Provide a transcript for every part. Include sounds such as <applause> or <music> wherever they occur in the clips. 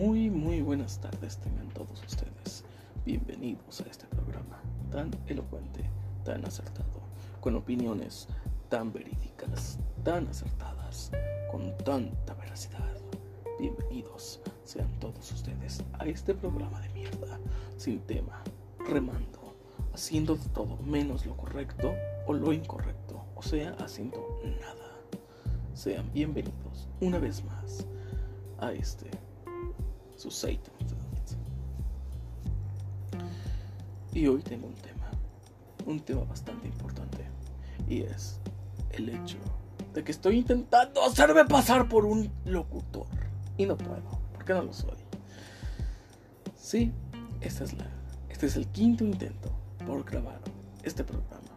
Muy, muy buenas tardes tengan todos ustedes. Bienvenidos a este programa tan elocuente, tan acertado, con opiniones tan verídicas, tan acertadas, con tanta veracidad. Bienvenidos sean todos ustedes a este programa de mierda, sin tema, remando, haciendo de todo menos lo correcto o lo incorrecto, o sea, haciendo nada. Sean bienvenidos una vez más a este su Satan. Y hoy tengo un tema, un tema bastante importante, y es el hecho de que estoy intentando hacerme pasar por un locutor y no puedo, porque no lo soy. Sí, esta es la, este es el quinto intento por grabar este programa.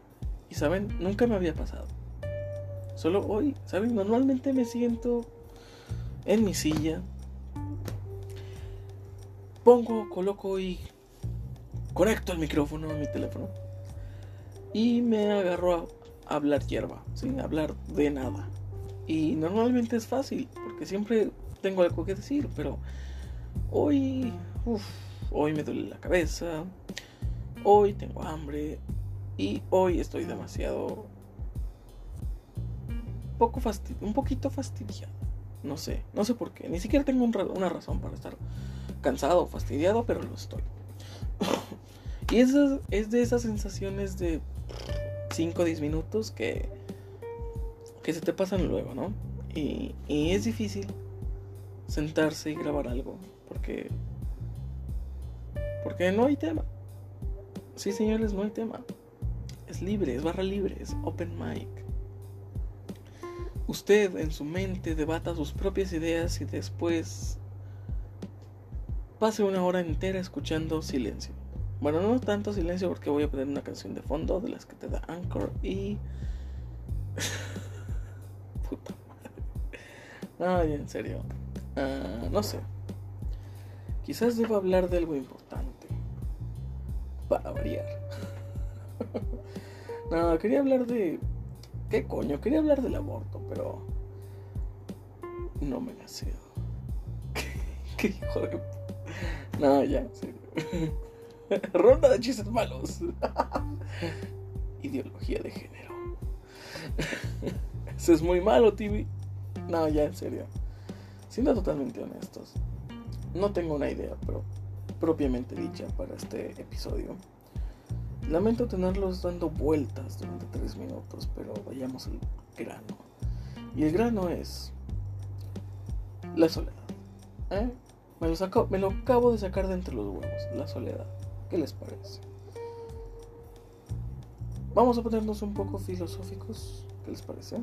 Y saben, nunca me había pasado. Solo hoy, ¿saben? Normalmente me siento en mi silla, pongo, coloco y conecto el micrófono a mi teléfono y me agarro a hablar hierba, sin hablar de nada. Y normalmente es fácil, porque siempre tengo algo que decir, pero hoy, hoy me duele la cabeza, hoy tengo hambre y hoy estoy demasiado poco un poquito fastidiado. No sé, no sé por qué. Ni siquiera tengo una razón para estar cansado, fastidiado, pero lo estoy. y eso es de esas sensaciones de 5 o 10 minutos que, que se te pasan luego, ¿no? Y, y es difícil sentarse y grabar algo porque porque no hay tema. Sí, señores, no hay tema. Es libre, es barra libre, es open mic. Usted en su mente debata sus propias ideas y después pase una hora entera escuchando silencio. Bueno, no tanto silencio porque voy a poner una canción de fondo de las que te da Anchor y... <laughs> Puta madre. Ay, en serio. Ah, no sé. Quizás deba hablar de algo importante. Para variar. <laughs> no, quería hablar de ¿Qué coño? Quería hablar del aborto, pero no me la cedo. <laughs> ¿Qué, hijo de... No, ya, serio. <laughs> Ronda de chistes malos. <laughs> Ideología de género. Eso es muy malo, TV. No, ya, en serio. Siendo totalmente honestos, no tengo una idea, propiamente dicha para este episodio. Lamento tenerlos dando vueltas durante tres minutos, pero vayamos al grano. Y el grano es la soledad. ¿eh? Me, lo saco, me lo acabo de sacar de entre los huevos, la soledad. ¿Qué les parece? Vamos a ponernos un poco filosóficos, ¿qué les parece?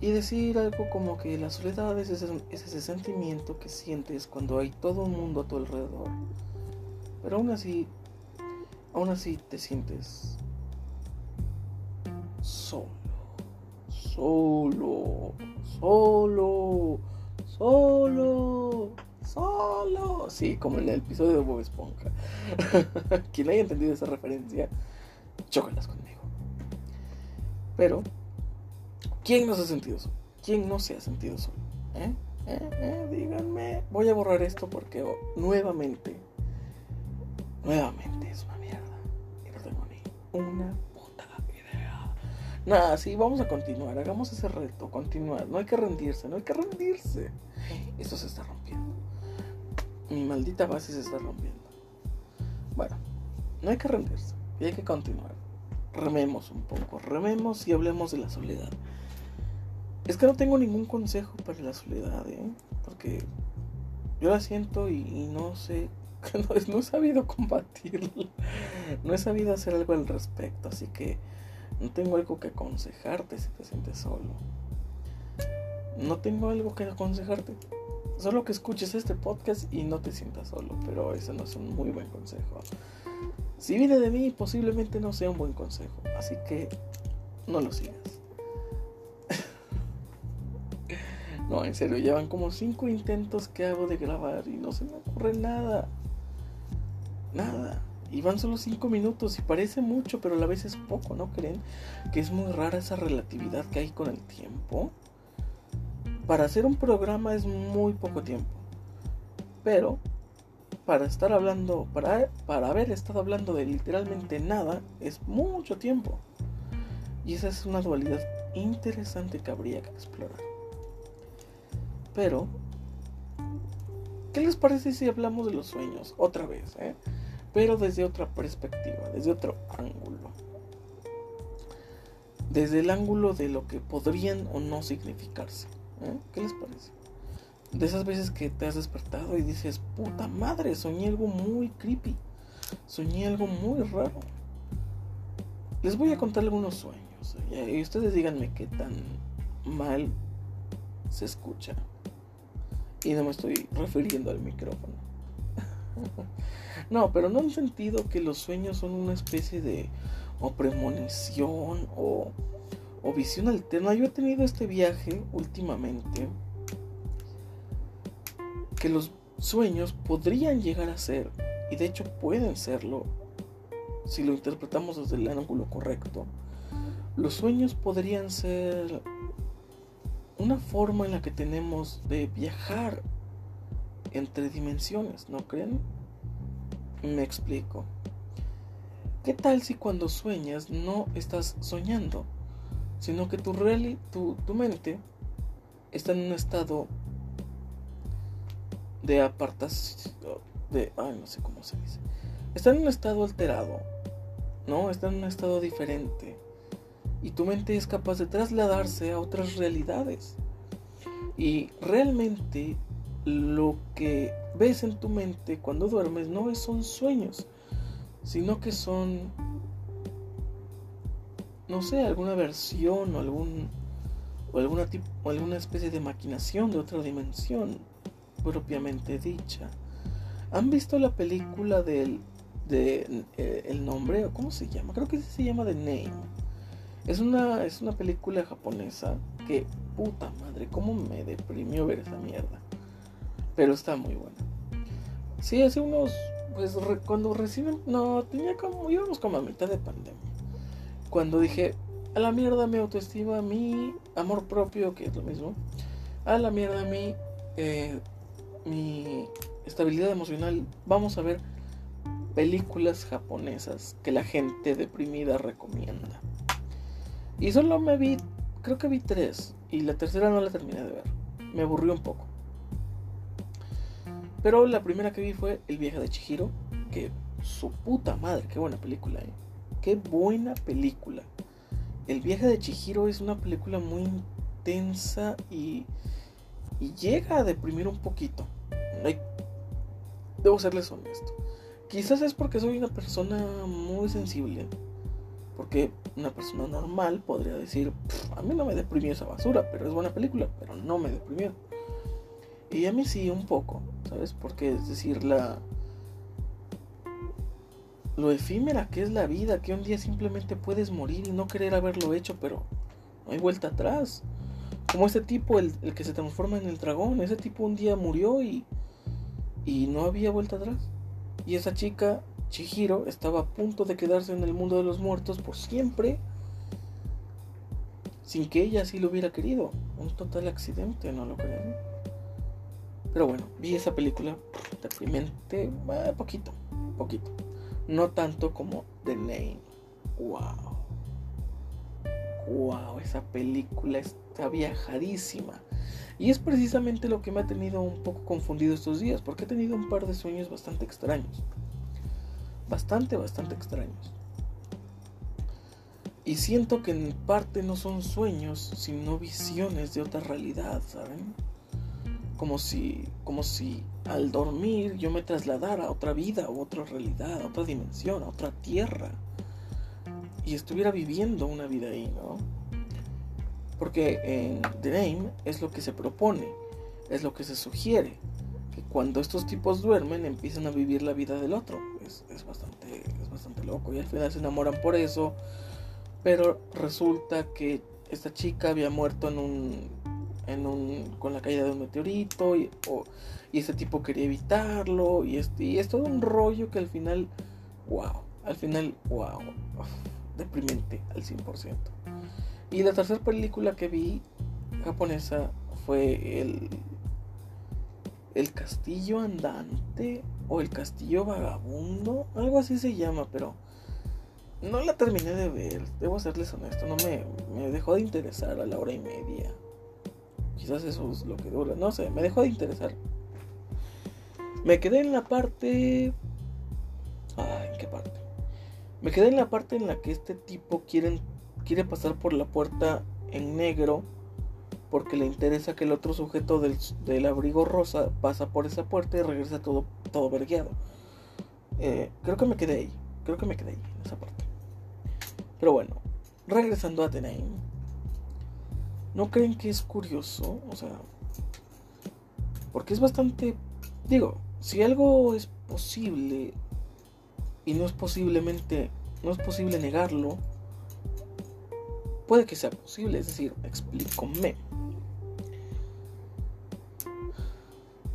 Y decir algo como que la soledad es ese, es ese sentimiento que sientes cuando hay todo un mundo a tu alrededor pero aún así, aún así te sientes solo, solo, solo, solo, solo. Sí, como en el episodio de Bob Esponja. <laughs> Quien haya entendido esa referencia, chócalas conmigo. Pero, ¿quién no se ha sentido solo? ¿Quién no se ha sentido solo? ¿Eh? ¿Eh? ¿Eh? Díganme. Voy a borrar esto porque nuevamente Nuevamente es una mierda. Y una. Nada, sí, vamos a continuar. Hagamos ese reto. Continuar. No hay que rendirse, no hay que rendirse. Esto se está rompiendo. Mi maldita base se está rompiendo. Bueno, no hay que rendirse. Y hay que continuar. Rememos un poco. Rememos y hablemos de la soledad. Es que no tengo ningún consejo para la soledad, ¿eh? Porque yo la siento y, no sé <laughs> no, he sabido combatirlo. No he sabido hacer algo al respecto. Así que no tengo algo que aconsejarte si te sientes solo. No tengo algo que aconsejarte. Solo que escuches este podcast y no te sientas solo. Pero eso no es un muy buen consejo. Si viene de mí, posiblemente no sea un buen consejo. Así que no lo sigas. <laughs> no, en serio, llevan como cinco intentos que hago de grabar y no se me ocurre nada. Nada. Y van solo 5 minutos y parece mucho, pero a la vez es poco, ¿no creen? Que es muy rara esa relatividad que hay con el tiempo. para hacer un programa es muy poco tiempo. Pero para estar hablando, para, para haber estado hablando de literalmente nada, es mucho tiempo. Y esa es una dualidad interesante que habría que explorar. Pero, ¿qué les parece si hablamos de los sueños otra vez? Eh? Pero desde otra perspectiva, desde otro ángulo. Desde el ángulo de lo que podrían o no significarse. ¿eh? ¿Qué les parece? De esas veces que te has despertado y dices, puta madre, soñé algo muy creepy. Soñé algo muy raro. Les voy a contar algunos sueños. Y ustedes díganme qué tan mal se escucha. Y no me estoy refiriendo al micrófono. No, pero no en sentido que los sueños son una especie de o premonición o, o visión alterna. Yo he tenido este viaje últimamente que los sueños podrían llegar a ser, y de hecho pueden serlo, si lo interpretamos desde el ángulo correcto, los sueños podrían ser una forma en la que tenemos de viajar entre dimensiones, ¿no creen? Me explico. ¿Qué tal si cuando sueñas no estás soñando, sino que tu, tu, tu mente está en un estado de apartas de ay no sé cómo se dice está en un estado alterado no está en un estado diferente y tu mente es capaz de trasladarse a otras realidades y realmente lo que ves en tu mente cuando duermes no son sueños sino que son no sé alguna versión o algún o alguna o alguna especie de maquinación de otra dimensión propiamente dicha. ¿Han visto la película del de, eh, el nombre? ¿Cómo se llama? Creo que se llama The Name. Es una, es una película japonesa que, puta madre, cómo me deprimió ver esa mierda. Pero está muy buena. Sí, hace unos, pues cuando reciben, no, tenía como, íbamos como a mitad de pandemia. Cuando dije, a la mierda mi autoestima, mi amor propio, que es lo mismo, a la mierda mi eh, mi estabilidad emocional, vamos a ver películas japonesas que la gente deprimida recomienda. Y solo me vi, creo que vi tres, y la tercera no la terminé de ver. Me aburrió un poco. Pero la primera que vi fue El viaje de Chihiro, que su puta madre, qué buena película, ¿eh? Qué buena película. El viaje de Chihiro es una película muy intensa y, y llega a deprimir un poquito debo serles honesto. Quizás es porque soy una persona muy sensible. Porque una persona normal podría decir, a mí no me deprimió esa basura, pero es buena película, pero no me deprimió. Y a mí sí, un poco, ¿sabes? Porque es decir, la... Lo efímera que es la vida, que un día simplemente puedes morir y no querer haberlo hecho, pero no hay vuelta atrás. Como ese tipo, el, el que se transforma en el dragón, ese tipo un día murió y y no había vuelta atrás. Y esa chica, Chihiro, estaba a punto de quedarse en el mundo de los muertos por siempre, sin que ella así lo hubiera querido. Un total accidente, ¿no lo creen? Pero bueno, vi esa película deprimente, eh, poquito, poquito. No tanto como The Name. Wow. Wow, esa película está viajadísima. Y es precisamente lo que me ha tenido un poco confundido estos días, porque he tenido un par de sueños bastante extraños. Bastante, bastante extraños. Y siento que en parte no son sueños, sino visiones de otra realidad, ¿saben? Como si, como si al dormir yo me trasladara a otra vida, a otra realidad, a otra dimensión, a otra tierra. Y estuviera viviendo una vida ahí, ¿no? Porque en The Name es lo que se propone, es lo que se sugiere. Que cuando estos tipos duermen empiezan a vivir la vida del otro. Es, bastante, es bastante loco. Y al final se enamoran por eso. Pero resulta que esta chica había muerto en un, en un, con la caída de un meteorito. Y, este tipo quería evitarlo. Y, este, y es todo un rollo que al final, wow. Al final, wow. deprimente al 100%. Y la tercera película que vi japonesa fue el, el castillo andante o el castillo vagabundo, algo así se llama, pero no la terminé de ver, debo serles honesto, no me, me dejó de interesar a la hora y media. Quizás eso es lo que dura, no sé, me dejó de interesar. Me quedé en la parte... Ah, ¿en qué parte? Me quedé en la parte en la que este tipo quiere, quiere pasar por la puerta en negro porque le interesa que el otro sujeto del, abrigo rosa pasa por esa puerta y regresa todo, todo vergueado. Eh, creo que me quedé ahí, creo que me quedé ahí, en esa parte. Pero bueno, regresando a The Name. ¿No creen que es curioso? O sea, porque es bastante... Digo, si algo es posible y no es posiblemente... No es posible negarlo, puede que sea posible, es decir, explícame.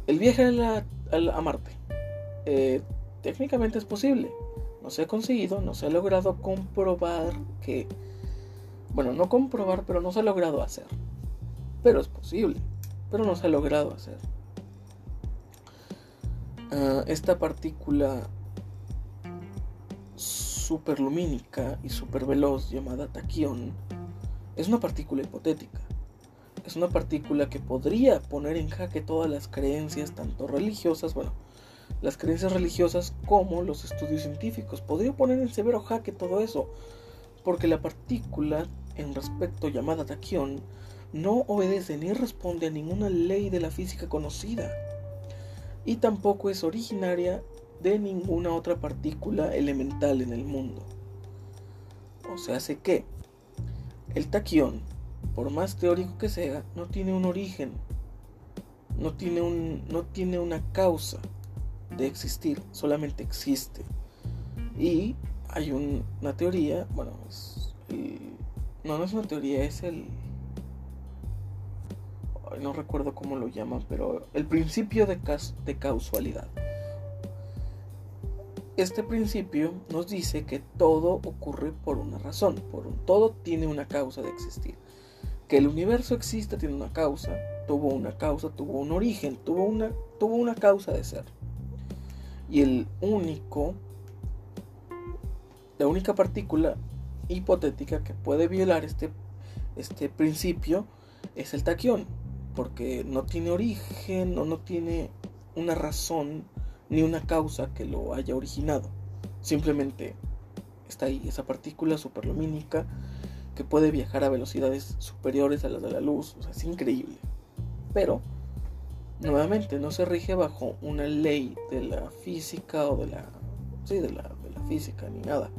El viaje a, Marte. Eh, técnicamente es posible. No se ha conseguido, no se ha logrado comprobar que... Bueno, no comprobar, pero no se ha logrado hacer. Pero es posible. Pero no se ha logrado hacer. Ah, esta partícula superlumínica y superveloz llamada taquión es una partícula hipotética. Es una partícula que podría poner en jaque todas las creencias, tanto religiosas, bueno, las creencias religiosas como los estudios científicos. Podría poner en severo jaque todo eso, porque la partícula en respecto llamada taquión no obedece ni responde a ninguna ley de la física conocida y tampoco es originaria de ninguna otra partícula elemental en el mundo. O sea, hace que el taquión, por más teórico que sea, no tiene un origen, no tiene, un, no tiene una causa de existir, solamente existe. Y hay una teoría, bueno, no, no es una teoría, es el... No recuerdo cómo lo llaman, pero el principio de, de causalidad. Este principio nos dice que todo ocurre por una razón, por un todo tiene una causa de existir. Que el universo existe tiene una causa, tuvo una causa, tuvo un origen, tuvo una, tuvo una causa de ser. Y el único, la única partícula hipotética que puede violar este, este principio es el taquión, porque no tiene origen o no tiene una razón ni una causa que lo haya originado. Simplemente está ahí esa partícula superlumínica que puede viajar a velocidades superiores a las de la luz. O sea, es increíble. Pero nuevamente no se rige bajo una ley de la física o de la sí de la, de la física ni nada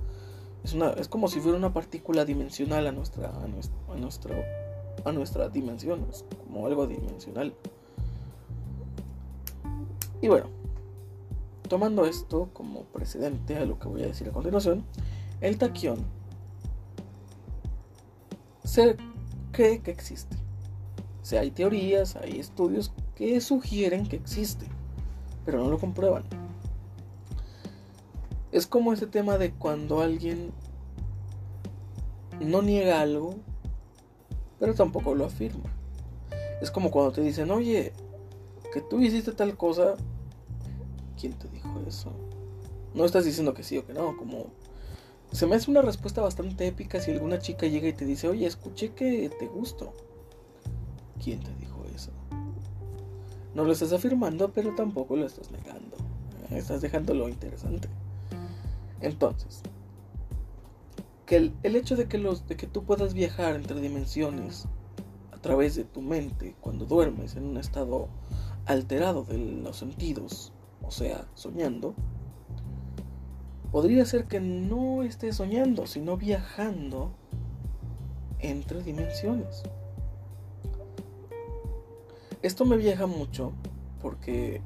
es una es como si fuera una partícula dimensional a nuestra a nuestra a, nuestro, a nuestra dimensión es como algo dimensional y bueno tomando esto como precedente a lo que voy a decir a continuación el taquión se cree que existe o sea, hay teorías, hay estudios que sugieren que existe, pero no lo comprueban. Es como ese tema de cuando alguien no niega algo, pero tampoco lo afirma. Es como cuando te dicen, oye, que tú hiciste tal cosa, ¿quién te dijo eso? No estás diciendo que sí o que no, como... Se me hace una respuesta bastante épica si alguna chica llega y te dice, oye, escuché que te gusto. ¿Quién te dijo eso? No lo estás afirmando, pero tampoco lo estás negando. Estás dejando lo interesante. Entonces, que el, hecho de que, los, de que tú puedas viajar entre dimensiones a través de tu mente cuando duermes en un estado alterado de los sentidos, o sea, soñando, podría ser que no estés soñando, sino viajando entre dimensiones. Esto me viaja mucho porque,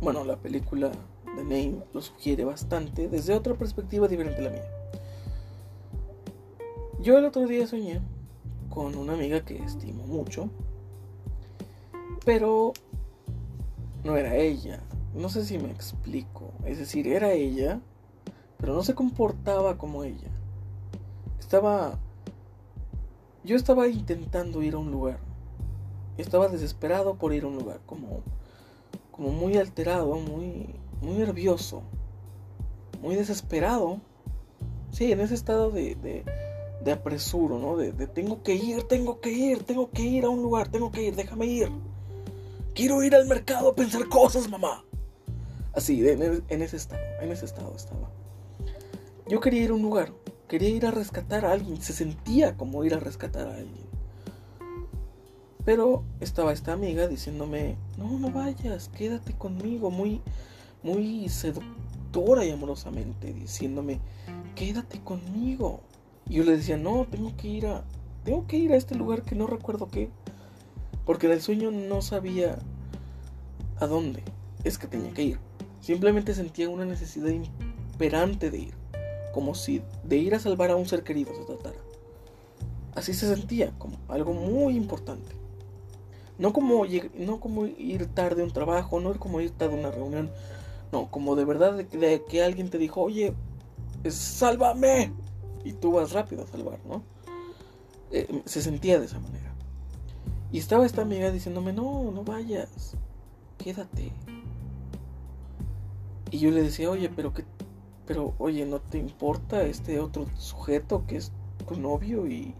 bueno, la película The Name lo sugiere bastante desde otra perspectiva diferente a la mía. Yo el otro día soñé con una amiga que estimo mucho, pero no era ella. No sé si me explico. Es decir, era ella, pero no se comportaba como ella. Estaba... Yo estaba intentando ir a un lugar estaba desesperado por ir a un lugar, como, como muy alterado, muy, muy nervioso, muy desesperado. Sí, en ese estado de, de, apresuro, ¿no? De, tengo que ir, tengo que ir, tengo que ir a un lugar, tengo que ir, déjame ir. Quiero ir al mercado a pensar cosas, mamá. Así, en ese estado, en ese estado estaba. Yo quería ir a un lugar, quería ir a rescatar a alguien, se sentía como ir a rescatar a alguien. Pero estaba esta amiga diciéndome, no, no vayas, quédate conmigo, muy, muy seductora y amorosamente, diciéndome, quédate conmigo. Y yo le decía, no, tengo que ir a, tengo que ir a este lugar que no recuerdo qué. Porque en el sueño no sabía a dónde es que tenía que ir. Simplemente sentía una necesidad imperante de ir. Como si de ir a salvar a un ser querido se tratara. Así se sentía, como algo muy importante. No como, no como ir tarde a un trabajo, no como ir tarde a una reunión. No, como de verdad de, que alguien te dijo, oye, sálvame. Y tú vas rápido a salvar, ¿no? Eh, se sentía de esa manera. Y estaba esta amiga diciéndome, no, no vayas, quédate. Y yo le decía, oye, pero que, pero oye, ¿no te importa este otro sujeto que es tu novio? Y,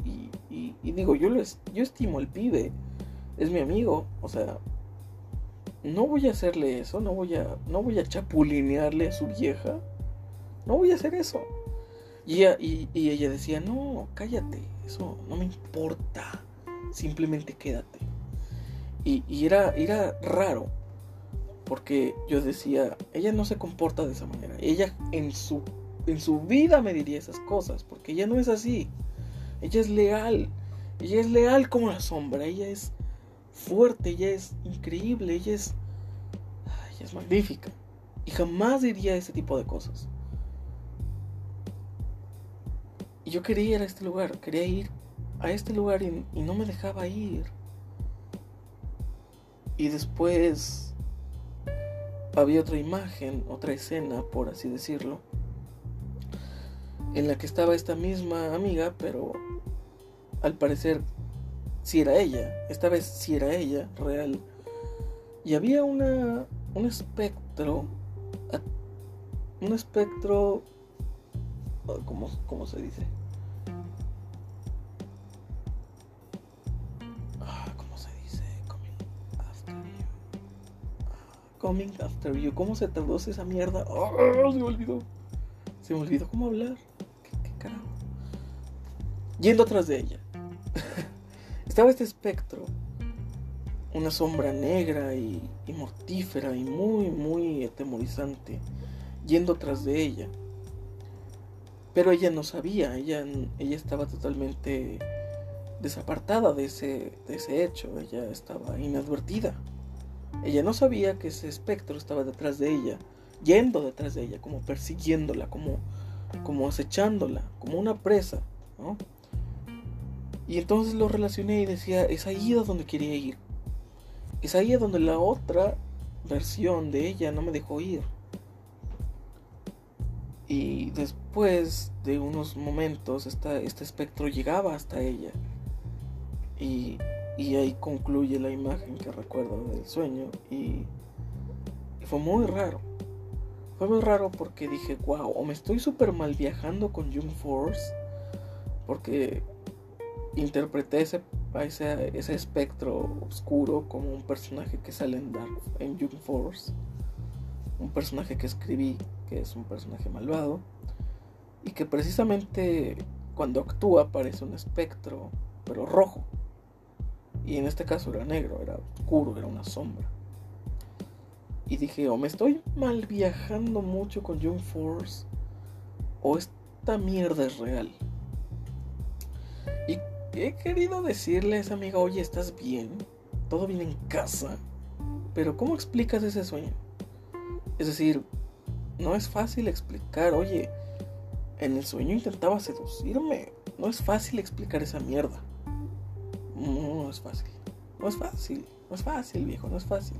digo, yo, lo yo estimo al pibe es mi amigo, o sea, no voy a hacerle eso, no voy a, no voy a chapulinearle a su vieja, no voy a hacer eso. Y ella, y, ella decía, no, cállate, eso no me importa, simplemente quédate. Y, y era, era raro, porque yo decía, ella no se comporta de esa manera, ella en su, en su vida me diría esas cosas, porque ella no es así, ella es leal, ella es leal como la sombra, ella es fuerte, ella es increíble, ella es, ella es magnífica. Y jamás diría ese tipo de cosas. Y yo quería ir a este lugar, quería ir a este lugar y, y no me dejaba ir. Y después había otra imagen, otra escena, por así decirlo, en la que estaba esta misma amiga, pero al parecer si era ella, esta vez si era ella, real. Y había una, un espectro, un espectro, ¿cómo, cómo se dice? Ah, ¿Cómo se dice? Coming after you. Ah, coming after you. ¿Cómo se traduce esa mierda? Se me olvidó. Se me olvidó cómo hablar. ¿Qué, qué carajo? Yendo atrás de ella. <laughs> Estaba este espectro, una sombra negra y, mortífera y muy, muy atemorizante, yendo tras de ella. Pero ella no sabía, ella, ella estaba totalmente desapartada de ese, de ese hecho, ella estaba inadvertida. Ella no sabía que ese espectro estaba detrás de ella, yendo detrás de ella, como persiguiéndola, como, como acechándola, como una presa, ¿no? Y entonces lo relacioné y decía, es ahí a donde quería ir. Es ahí donde la otra versión de ella no me dejó ir. Y después de unos momentos este espectro llegaba hasta ella. Y, y, ahí concluye la imagen que recuerdo del sueño. Y, y fue muy raro. Fue muy raro porque dije, wow, o me estoy súper mal viajando con Young Force. Porque interpreté ese, ese, espectro oscuro como un personaje que sale en Dark, en Young Force, un personaje que escribí, que es un personaje malvado, y que precisamente cuando actúa parece un espectro, pero rojo. Y en este caso era negro, era oscuro, era una sombra. Y dije, o me estoy mal viajando mucho con Young Force, o esta mierda es real. Y he querido decirle a esa amiga, oye, ¿estás bien? ¿Todo bien en casa? Pero ¿cómo explicas ese sueño? Es decir, no es fácil explicar, oye, en el sueño intentaba seducirme. No es fácil explicar esa mierda. No, no es fácil. No es fácil. No es fácil, viejo, no es fácil.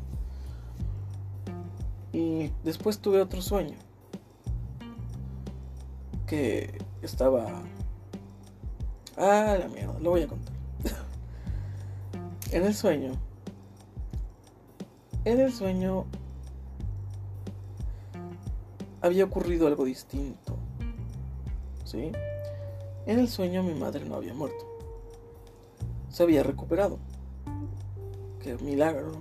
Y después tuve otro sueño. Que estaba Ah, la mierda, lo voy a contar. <laughs> En el sueño, en el sueño había ocurrido algo distinto. ¿Sí? En el sueño mi madre no había muerto. Se había recuperado. Qué milagro.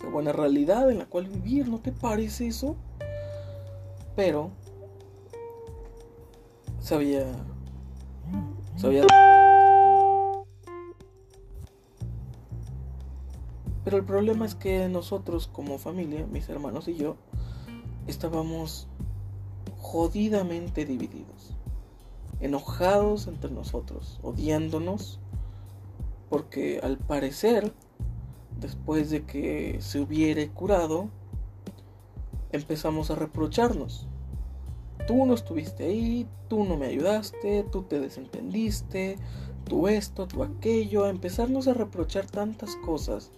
Qué buena realidad en la cual vivir, ¿no te parece eso? Pero se había Pero el problema es que nosotros como familia, mis hermanos y yo, estábamos jodidamente divididos, enojados entre nosotros, odiándonos, porque al parecer, después de que se hubiere curado, empezamos a reprocharnos. Tú no estuviste ahí, tú no me ayudaste, tú te desentendiste, tú esto, tú aquello, a empezarnos a reprochar tantas cosas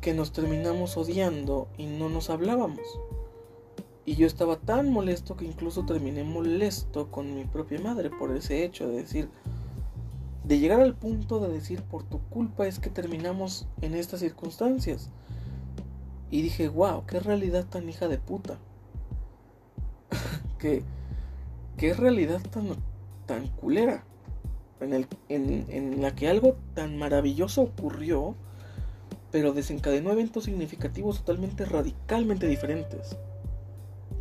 que nos terminamos odiando y no nos hablábamos. Y yo estaba tan molesto que incluso terminé molesto con mi propia madre por ese hecho de decir, de llegar al punto de decir, por tu culpa es que terminamos en estas circunstancias. Y dije, wow, qué realidad tan hija de puta. Qué, qué realidad tan, tan culera. En, el, en, en la que algo tan maravilloso ocurrió pero desencadenó eventos significativos totalmente radicalmente diferentes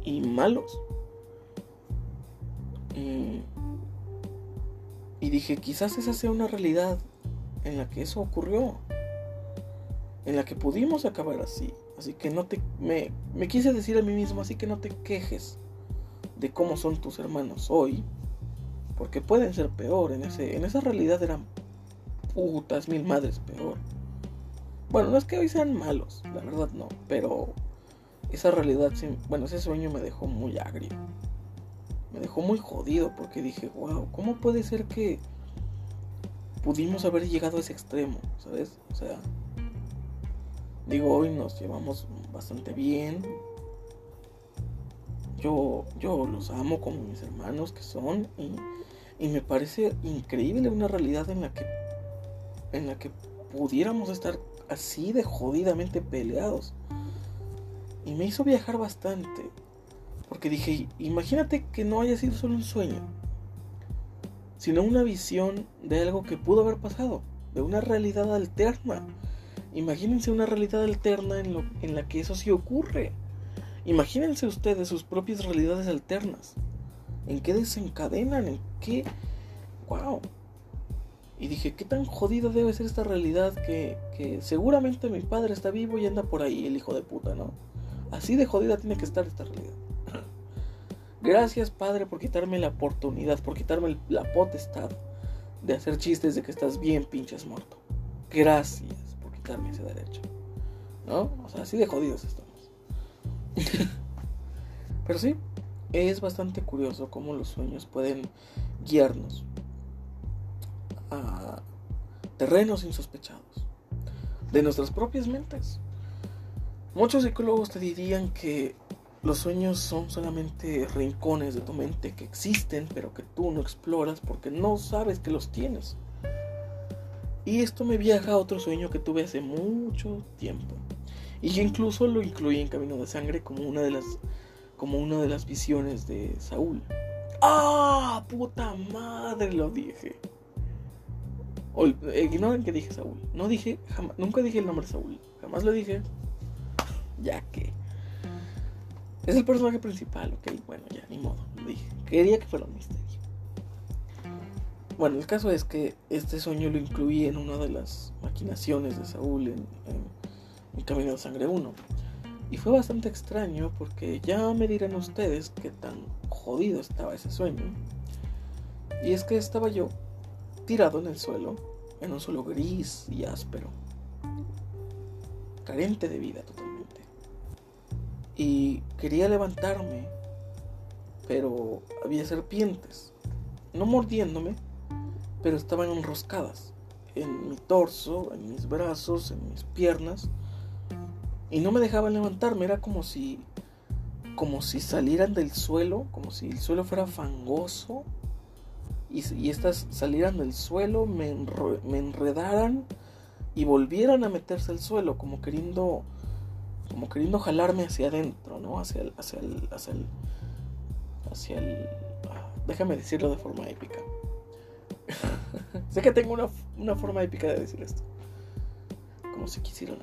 y malos. Y, dije, quizás esa sea una realidad en la que eso ocurrió, en la que pudimos acabar así. Así que no te, me, me quise decir a mí mismo, así que no te quejes de cómo son tus hermanos hoy, porque pueden ser peor. En, ese, en esa realidad eran putas mil madres peor. Bueno, no es que hoy sean malos, la verdad no, pero esa realidad, bueno, ese sueño me dejó muy agrio. Me dejó muy jodido porque dije, wow, ¿cómo puede ser que pudimos haber llegado a ese extremo? ¿Sabes? O sea, digo, hoy nos llevamos bastante bien. Yo, yo los amo como mis hermanos que son y, me parece increíble una realidad en la que en la que pudiéramos estar así de jodidamente peleados. Y me hizo viajar bastante. Porque dije, imagínate que no haya sido solo un sueño, sino una visión de algo que pudo haber pasado, de una realidad alterna. Imagínense una realidad alterna en, lo, en la que eso sí ocurre. Imagínense ustedes sus propias realidades alternas. ¿En qué desencadenan? ¿En qué? ¡Wow! Y dije, ¿qué tan jodido debe ser esta realidad que, seguramente mi padre está vivo y anda por ahí, el hijo de puta, ¿no? Así de jodida tiene que estar esta realidad. <laughs> Gracias, padre, por quitarme la oportunidad, por quitarme la potestad de hacer chistes de que estás bien pinches muerto. Gracias por quitarme ese derecho. ¿No? O sea, así de jodidos estamos. <laughs> Pero sí, es bastante curioso cómo los sueños pueden guiarnos a terrenos insospechados de nuestras propias mentes. Muchos psicólogos te dirían que los sueños son solamente rincones de tu mente que existen, pero que tú no exploras porque no sabes que los tienes. Y esto me viaja a otro sueño que tuve hace mucho tiempo. Y que incluso lo incluí en Camino de Sangre como una de las como una de las visiones de Saúl. ¡Ah! ¡Puta madre! Lo dije. Eh, ignoren que dije Saúl. No dije, jamás, nunca dije el nombre Saúl. Jamás lo dije. Ya que. Es el personaje principal, ok. Bueno, ya, ni modo. Lo dije. Quería que fuera un misterio. Bueno, el caso es que este sueño lo incluí en una de las maquinaciones de Saúl en, Camino de Sangre 1. Y fue bastante extraño porque ya me dirán ustedes qué tan jodido estaba ese sueño. Y es que estaba yo tirado en el suelo, en un suelo gris y áspero, carente de vida totalmente. Y quería levantarme, pero había serpientes, no mordiéndome, pero estaban enroscadas en mi torso, en mis brazos, en mis piernas, y no me dejaban levantarme, era como si como si salieran del suelo, como si el suelo fuera fangoso y, estas salieran del suelo, me, me enredaran y volvieran a meterse al suelo, como queriendo, como queriendo jalarme hacia adentro, ¿no? Hacia el, hacia el, hacia el, hacia el, ah, déjame decirlo de forma épica. <laughs> sé que tengo una, una forma épica de decir esto. Como si quisieran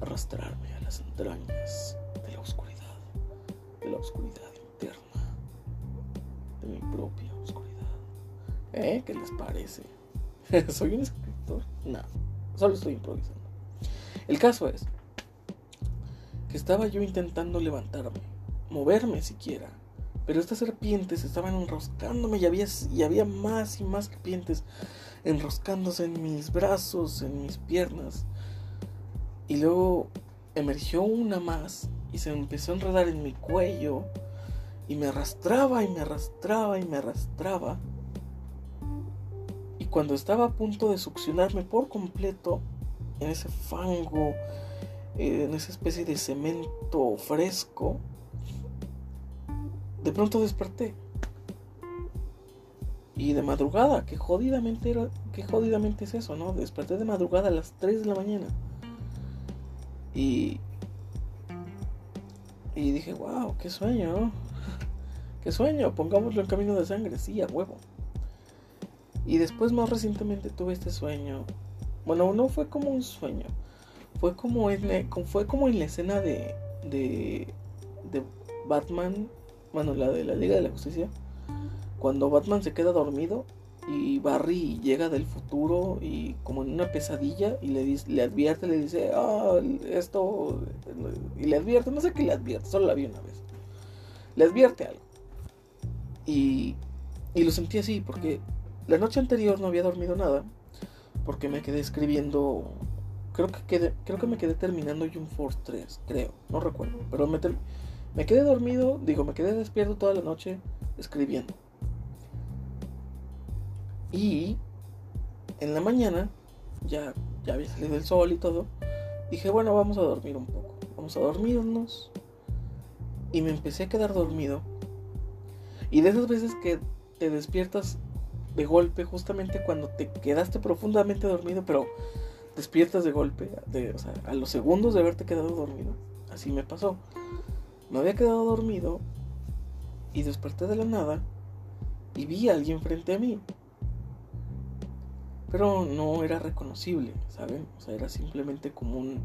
arrastrarme a las entrañas de la oscuridad, de la oscuridad interna, de mi propia oscuridad. ¿Eh? ¿Qué les parece? <laughs> ¿Soy un escritor? No, solo estoy improvisando. El caso es que estaba yo intentando levantarme, moverme siquiera, pero estas serpientes estaban enroscándome y había, y había más y más serpientes enroscándose en mis brazos, en mis piernas. Y luego emergió una más y se empezó a enredar en mi cuello y me arrastraba y me arrastraba y me arrastraba. Y cuando estaba a punto de succionarme por completo en ese fango, eh, en esa especie de cemento fresco, de pronto desperté. Y de madrugada, que jodidamente era, que jodidamente es eso, ¿no? Desperté de madrugada a las 3 de la mañana. Y. Y dije, wow, qué sueño. <laughs> qué sueño, pongámoslo en camino de sangre, sí, a huevo. Y después, más recientemente, tuve este sueño. Bueno, no fue como un sueño. Fue como en, fue como en la escena de, de, de Batman. Bueno, la de la Liga de la Justicia. Cuando Batman se queda dormido y Barry llega del futuro y como en una pesadilla y le, dice, le advierte, le dice, ah, esto, y le advierte, no sé qué le advierte, solo la vi una vez. Le advierte algo. Y, y lo sentí así, porque la noche anterior no había dormido nada, porque me quedé escribiendo, creo que, quedé, creo que me quedé terminando Jump Force 3, creo, no recuerdo, pero me quedé dormido, digo, me quedé despierto toda la noche escribiendo. Y en la mañana, ya, ya había salido el sol y todo, dije, bueno, vamos a dormir un poco. Vamos a dormirnos. Y me empecé a quedar dormido. Y de esas veces que te despiertas de golpe, justamente cuando te quedaste profundamente dormido, pero despiertas de golpe, de, a los segundos de haberte quedado dormido. Así me pasó. Me había quedado dormido y desperté de la nada y vi a alguien frente a mí pero no era reconocible, ¿saben? O sea, era simplemente como un,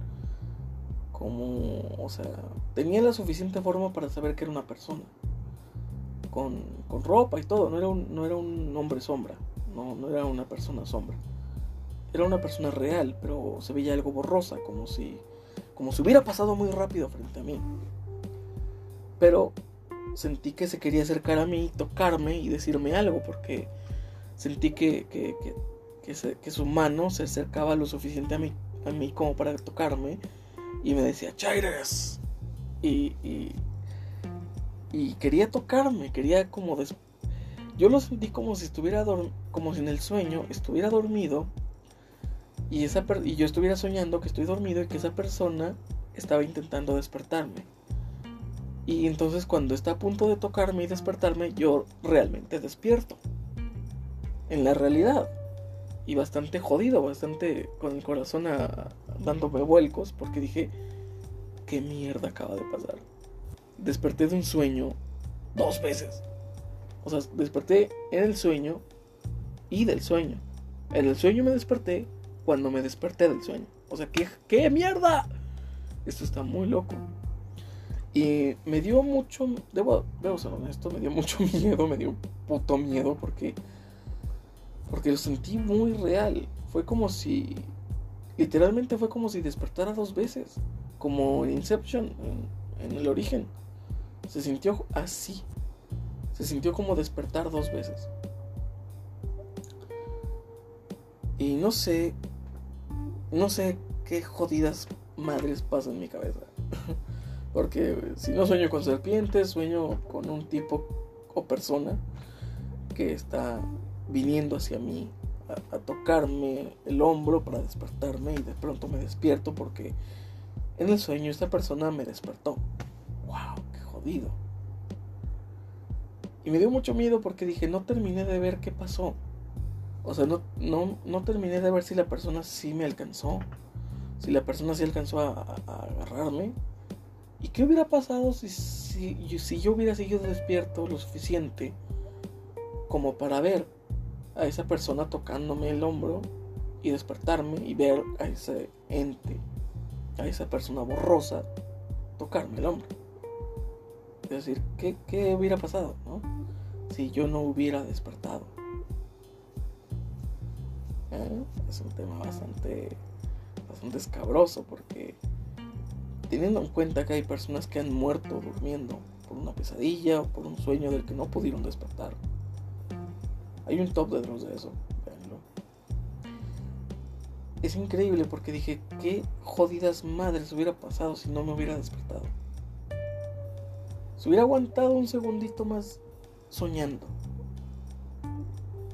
como, o sea, tenía la suficiente forma para saber que era una persona, con, con ropa y todo, no era, un, no era un hombre sombra, no, no era una persona sombra, era una persona real, pero se veía algo borrosa, como si, como si hubiera pasado muy rápido frente a mí. Pero sentí que se quería acercar a mí, tocarme y decirme algo, porque sentí que, que, que que, su mano se acercaba lo suficiente a mí, a mí como para tocarme y me decía, Chaires. Y, y, quería tocarme, quería como... Yo lo sentí como si estuviera como si en el sueño estuviera dormido y, esa y yo estuviera soñando que estoy dormido y que esa persona estaba intentando despertarme. Y entonces cuando está a punto de tocarme y despertarme, yo realmente despierto. En la realidad y bastante jodido, bastante con el corazón dándome vuelcos porque dije, ¿qué mierda acaba de pasar? Desperté de un sueño dos veces. O sea, desperté en el sueño y del sueño. En el sueño me desperté cuando me desperté del sueño. O sea, ¿qué, qué mierda? Esto está muy loco. Y me dio mucho, debo, debo ser honesto, me dio mucho <laughs> miedo, me dio puto miedo porque porque lo sentí muy real. Fue como si. Literalmente fue como si despertara dos veces. Como en Inception, en, el origen. Se sintió así. Se sintió como despertar dos veces. Y no sé. No sé qué jodidas madres pasan en mi cabeza. <laughs> Porque si no sueño con serpientes, sueño con un tipo o persona que está viniendo hacia mí a, tocarme el hombro para despertarme y de pronto me despierto porque en el sueño esta persona me despertó. ¡Wow! ¡Qué jodido! Y me dio mucho miedo porque dije, no terminé de ver qué pasó. O sea, no, no, no terminé de ver si la persona sí me alcanzó. Si la persona sí alcanzó a, agarrarme. ¿Y qué hubiera pasado si, si, si yo hubiera seguido despierto lo suficiente como para ver a esa persona tocándome el hombro y despertarme y ver a ese ente, a esa persona borrosa, tocarme el hombro. Es decir, ¿qué, qué hubiera pasado ¿no? si yo no hubiera despertado? ¿Eh? Es un tema bastante, bastante escabroso porque teniendo en cuenta que hay personas que han muerto durmiendo por una pesadilla o por un sueño del que no pudieron despertar. Hay un top de Dross de eso, Es increíble porque dije, qué jodidas madres hubiera pasado si no me hubiera despertado. Si hubiera aguantado un segundito más soñando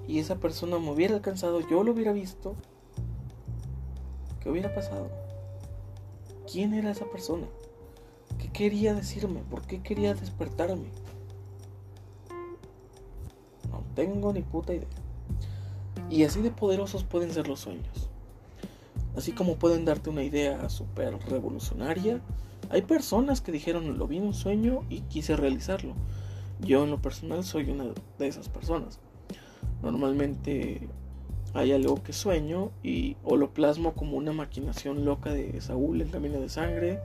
y esa persona me hubiera alcanzado, yo lo hubiera visto, ¿qué hubiera pasado? ¿Quién era esa persona? ¿Qué quería decirme? ¿Por qué quería despertarme? Tengo ni puta idea. Y así de poderosos pueden ser los sueños. Así como pueden darte una idea súper revolucionaria, hay personas que dijeron lo vi en un sueño y quise realizarlo. Yo en lo personal soy una de esas personas. Normalmente hay algo que sueño y o lo plasmo como una maquinación loca de Saúl en Camino de Sangre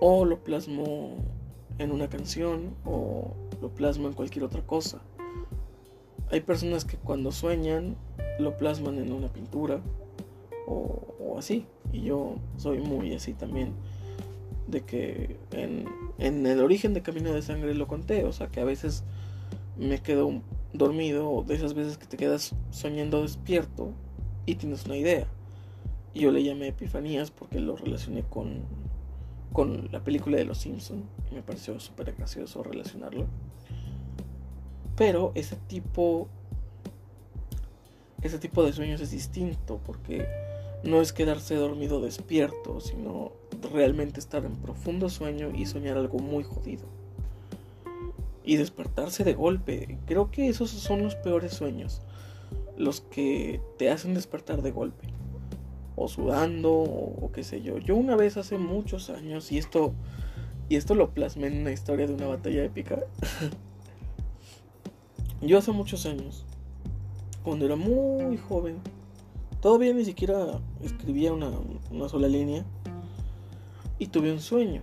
o lo plasmo en una canción o lo plasmo en cualquier otra cosa. Hay personas que cuando sueñan lo plasman en una pintura o, así. Y yo soy muy así también. De que en, en, el origen de Camino de Sangre lo conté. O sea que a veces me quedo dormido o de esas veces que te quedas soñando despierto y tienes una idea. Y yo le llamé epifanías porque lo relacioné con con la película de Los Simpson me pareció súper gracioso relacionarlo. Pero ese tipo ese tipo de sueños es distinto porque no es quedarse dormido despierto, sino realmente estar en profundo sueño y soñar algo muy jodido. Y despertarse de golpe. Creo que esos son los peores sueños. Los que te hacen despertar de golpe o sudando o, qué sé yo. Yo una vez hace muchos años, y esto, y esto lo plasmé en una historia de una batalla épica. <laughs> yo hace muchos años, cuando era muy joven, todavía ni siquiera escribía una, una sola línea, y tuve un sueño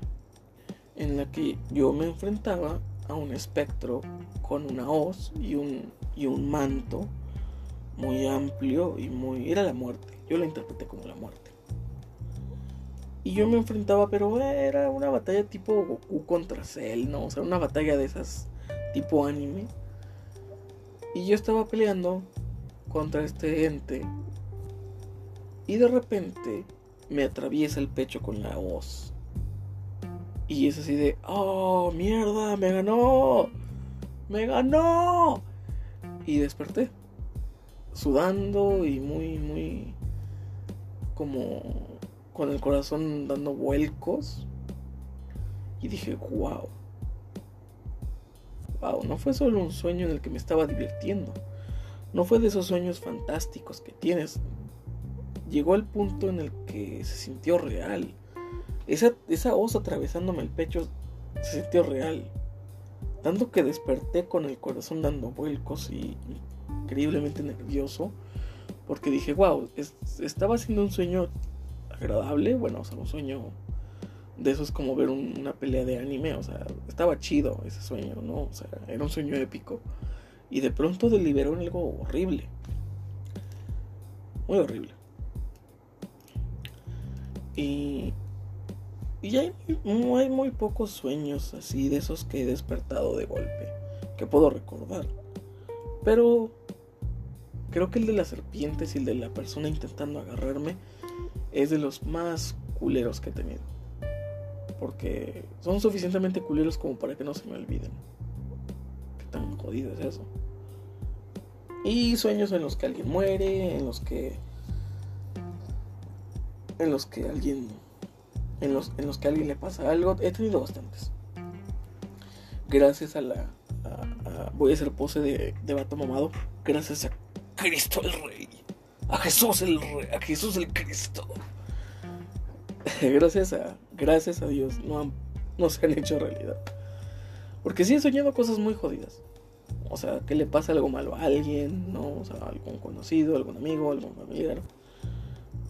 en la que yo me enfrentaba a un espectro con una hoz y un, y un manto muy amplio y muy... Era la muerte. Yo la interpreté como la muerte. Y yo me enfrentaba, pero era una batalla tipo Goku contra Cell, ¿no? O sea, una batalla de esas tipo anime. Y yo estaba peleando contra este ente. Y de repente me atraviesa el pecho con la voz. Y es así de, oh, mierda, me ganó. Me ganó. Y desperté sudando y muy, muy como con el corazón dando vuelcos. Y dije, wow. Wow, no fue solo un sueño en el que me estaba divirtiendo. No fue de esos sueños fantásticos que tienes. Llegó al punto en el que se sintió real. Esa, esa osa atravesándome el pecho se sintió real. Tanto que desperté con el corazón dando vuelcos y increíblemente nervioso porque dije, wow, estaba haciendo un sueño agradable, bueno, o sea, un sueño de esos como ver una pelea de anime, o sea, estaba chido ese sueño, ¿no? O sea, era un sueño épico. Y de pronto deliberó en algo horrible. Muy horrible. Y, y hay, muy pocos sueños así de esos que he despertado de golpe, que puedo recordar. Pero Creo que el de las serpientes y el de la persona intentando agarrarme es de los más culeros que he tenido. Porque son suficientemente culeros como para que no se me olviden. Qué tan jodido es eso. Y sueños en los que alguien muere, en los que. En los que alguien. En los, en los que alguien le pasa algo. He tenido bastantes. Gracias a la. voy a hacer pose de, de vato mamado. Gracias a Cristo el Rey. A Jesús el Rey. A Jesús el Cristo. <laughs> gracias a. Gracias a Dios. No, no se han hecho realidad. Porque sí he soñado cosas muy jodidas. O sea, que le pasa algo malo a alguien, ¿no? O sea, algún conocido, algún amigo, algún familiar.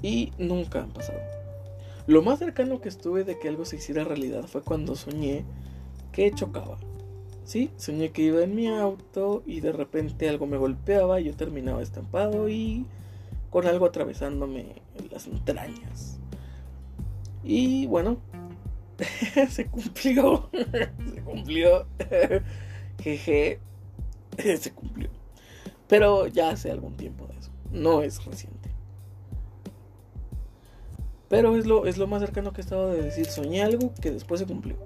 Y nunca han pasado. Lo más cercano que estuve de que algo se hiciera realidad fue cuando soñé que chocaba. Sí, soñé que iba en mi auto y de repente algo me golpeaba y yo terminaba estampado y con algo atravesándome las entrañas. Y bueno, <laughs> se cumplió. <laughs> se cumplió. <laughs> Jeje. se cumplió. Pero ya hace algún tiempo de eso. No es reciente. Pero es lo, es lo más cercano que he estado de decir. Soñé algo que después se cumplió.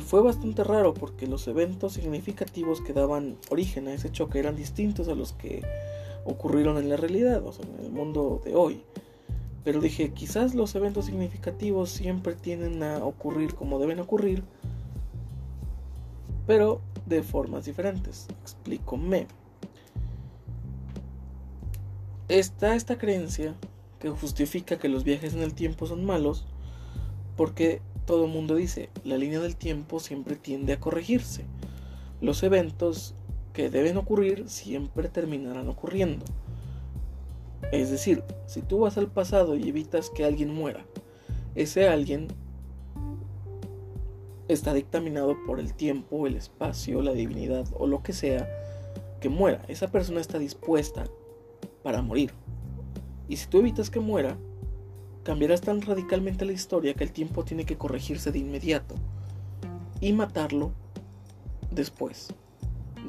Y fue bastante raro porque los eventos significativos que daban origen a ese choque eran distintos a los que ocurrieron en la realidad, o sea, en el mundo de hoy. Pero dije, quizás los eventos significativos siempre tienden a ocurrir como deben ocurrir, pero de formas diferentes. Explícome. Está esta creencia que justifica que los viajes en el tiempo son malos porque todo el mundo dice, la línea del tiempo siempre tiende a corregirse. Los eventos que deben ocurrir siempre terminarán ocurriendo. Es decir, si tú vas al pasado y evitas que alguien muera, ese alguien está dictaminado por el tiempo, el espacio, la divinidad o lo que sea que muera. Esa persona está dispuesta para morir. Y si tú evitas que muera, cambiarás tan radicalmente la historia que el tiempo tiene que corregirse de inmediato y matarlo después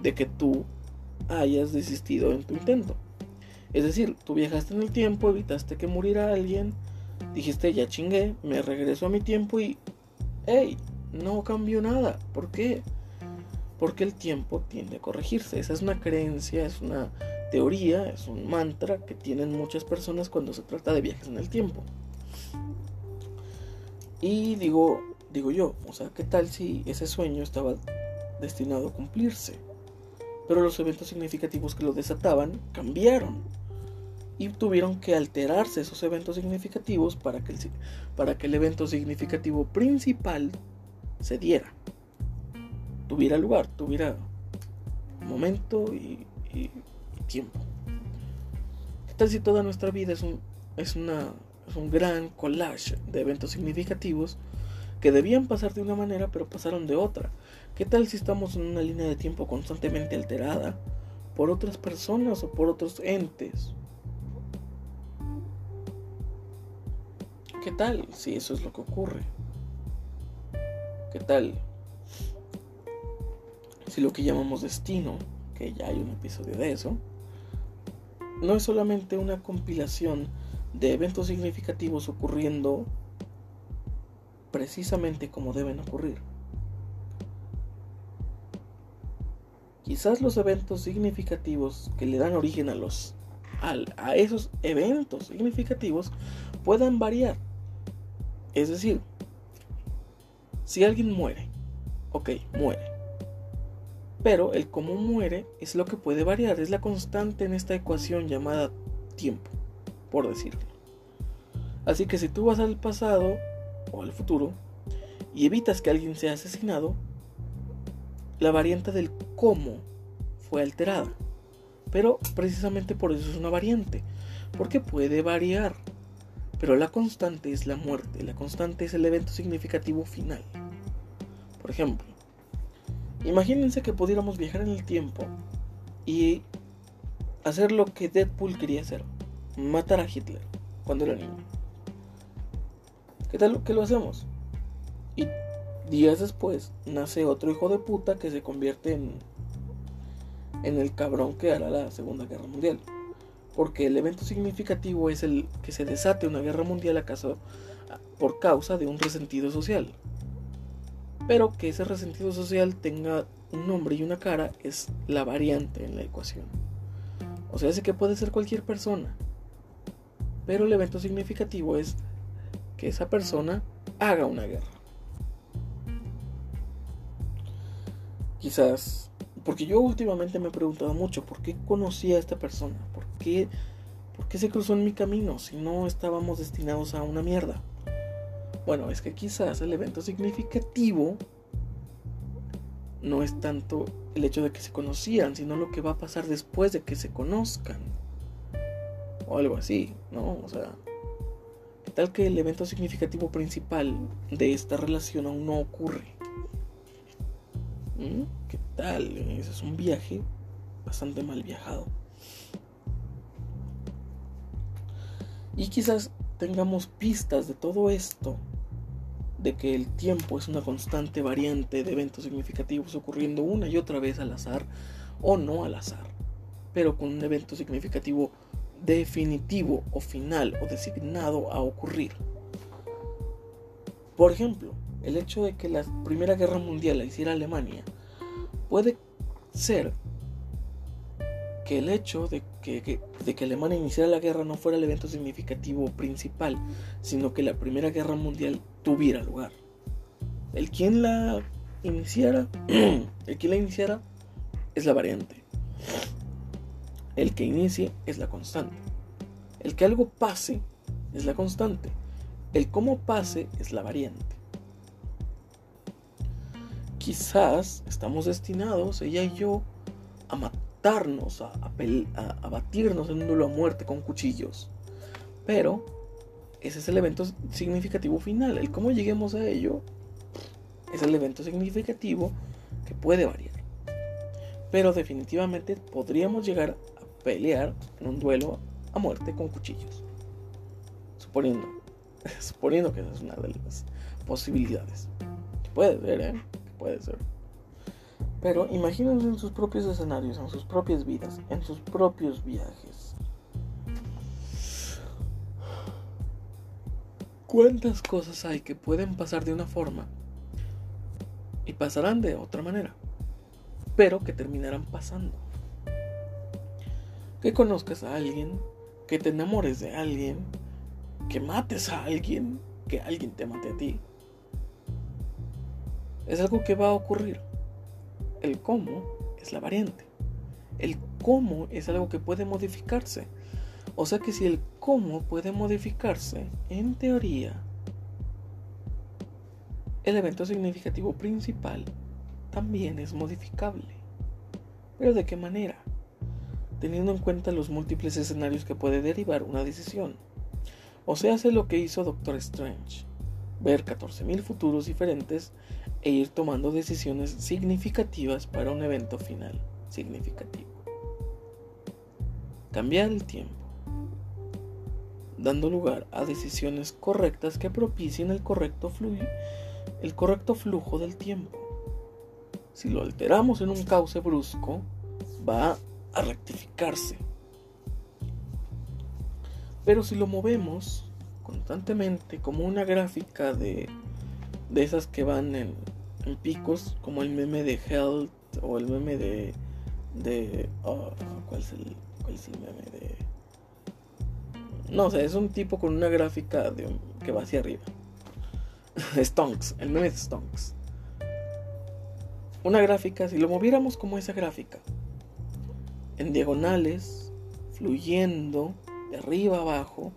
de que tú hayas desistido en tu intento. Es decir, tú viajaste en el tiempo, evitaste que muriera alguien, dijiste ya chingué, me regreso a mi tiempo y... ¡Ey! No cambió nada. ¿Por qué? Porque el tiempo tiende a corregirse. Esa es una creencia, es una teoría, es un mantra que tienen muchas personas cuando se trata de viajes en el tiempo. Y digo, digo yo, o sea, ¿qué tal si ese sueño estaba destinado a cumplirse? Pero los eventos significativos que lo desataban cambiaron. Y tuvieron que alterarse esos eventos significativos para que el, para que el evento significativo principal se diera. Tuviera lugar, tuviera momento y tiempo. ¿Qué tal si toda nuestra vida es un, es una, es un gran collage de eventos significativos que debían pasar de una manera pero pasaron de otra? ¿Qué tal si estamos en una línea de tiempo constantemente alterada por otras personas o por otros entes? ¿Qué tal si eso es lo que ocurre? ¿Qué tal si lo que llamamos destino, que ya hay un episodio de eso, no es solamente una compilación de eventos significativos ocurriendo precisamente como deben ocurrir. Quizás los eventos significativos que le dan origen a los a, esos eventos significativos puedan variar. Es decir, si alguien muere, ok, muere. Pero el cómo muere es lo que puede variar, es la constante en esta ecuación llamada tiempo, por decirlo. Así que si tú vas al pasado o al futuro y evitas que alguien sea asesinado, la variante del cómo fue alterada. Pero precisamente por eso es una variante, porque puede variar. Pero la constante es la muerte, la constante es el evento significativo final. Por ejemplo, Imagínense que pudiéramos viajar en el tiempo y hacer lo que Deadpool quería hacer, matar a Hitler cuando era niño. ¿Qué tal que lo hacemos? Y días después nace otro hijo de puta que se convierte en en el cabrón que hará la Segunda Guerra Mundial. Porque el evento significativo es el que se desate una guerra mundial acaso por causa de un resentido social pero que ese resentido social tenga un nombre y una cara es la variante en la ecuación. O sea, es que puede ser cualquier persona, pero el evento significativo es que esa persona haga una guerra. Quizás, porque yo últimamente me he preguntado mucho, ¿por qué conocí a esta persona? ¿Por qué, ¿Por qué se cruzó en mi camino si no estábamos destinados a una mierda? Bueno, es que quizás el evento significativo no es tanto el hecho de que se conocían, sino lo que va a pasar después de que se conozcan. O algo así, ¿no? O sea, ¿qué tal que el evento significativo principal de esta relación aún no ocurre? ¿Mm? ¿Qué tal? Ese es un viaje bastante mal viajado. Y quizás tengamos pistas de todo esto de que el tiempo es una constante variante de eventos significativos ocurriendo una y otra vez al azar o no al azar, pero con un evento significativo definitivo o final o designado a ocurrir. Por ejemplo, el hecho de que la Primera Guerra Mundial la hiciera Alemania puede ser que el hecho de que, Alemania iniciara la guerra no fuera el evento significativo principal, sino que la Primera Guerra Mundial tuviera lugar. El quien la iniciara, <clears throat> el quien la iniciara es la variante. El que inicie es la constante. El que algo pase es la constante. El cómo pase es la variante. Quizás estamos destinados, ella y yo, a matarnos, a, a, a batirnos en un duelo a muerte con cuchillos. Pero ese es el evento significativo final. El cómo lleguemos a ello es el evento significativo que puede variar. Pero definitivamente podríamos llegar pelear en un duelo a muerte con cuchillos. Suponiendo, <laughs> suponiendo que esa es una de las posibilidades. puede ser, ¿eh? puede ser. Pero imagínense en sus propios escenarios, en sus propias vidas, en sus propios viajes. ¿Cuántas cosas hay que pueden pasar de una forma y pasarán de otra manera? Pero que terminarán pasando. Que conozcas a alguien, que te enamores de alguien, que mates a alguien, que alguien te mate a ti. Es algo que va a ocurrir. El cómo es la variante. El cómo es algo que puede modificarse. O sea que si el cómo puede modificarse, en teoría, el evento significativo principal también es modificable. Pero ¿de qué manera? Teniendo en cuenta los múltiples escenarios que puede derivar una decisión. O sea, hace lo que hizo Doctor Strange, ver 14.000 futuros diferentes e ir tomando decisiones significativas para un evento final significativo. Cambiar el tiempo dando lugar a decisiones correctas que propicien el correcto, correcto flujo del tiempo. Si lo alteramos en un cauce brusco, va a rectificarse. Pero si lo movemos constantemente como una gráfica de, de esas que van en, picos, como el meme de Health o el meme de... de oh, ¿cuál, es el, ¿Cuál es el meme de... No, o sea, es un tipo con una gráfica de, que va hacia arriba. <laughs> Stonks, el meme de Stonks. Una gráfica, si lo moviéramos como esa gráfica, en diagonales, fluyendo de arriba abajo,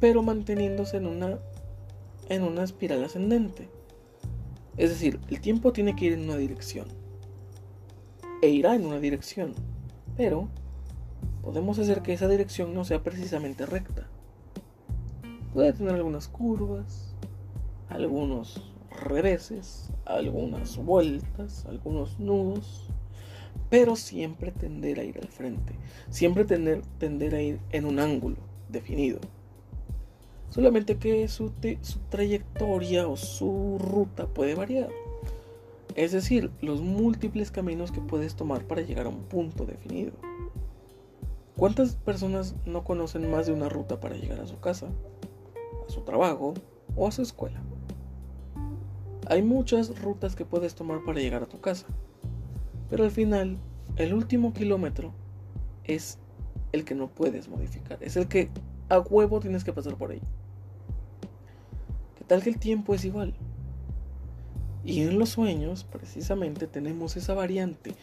pero manteniéndose en una, en una espiral ascendente. Es decir, el tiempo tiene que ir en una dirección. E irá en una dirección. Pero podemos hacer que esa dirección no sea precisamente recta. Puede tener algunas curvas, algunos reveses, algunas vueltas, algunos nudos, pero siempre tender a ir al frente, siempre tender, a ir en un ángulo definido. Solamente que su trayectoria o su ruta puede variar. Es decir, los múltiples caminos que puedes tomar para llegar a un punto definido. ¿Cuántas personas no conocen más de una ruta para llegar a su casa, a su trabajo o a su escuela? Hay muchas rutas que puedes tomar para llegar a tu casa, pero al final, el último kilómetro es el que no puedes modificar, es el que a huevo tienes que pasar por ahí. ¿Qué tal que el tiempo es igual? Y en los sueños, precisamente, tenemos esa variante,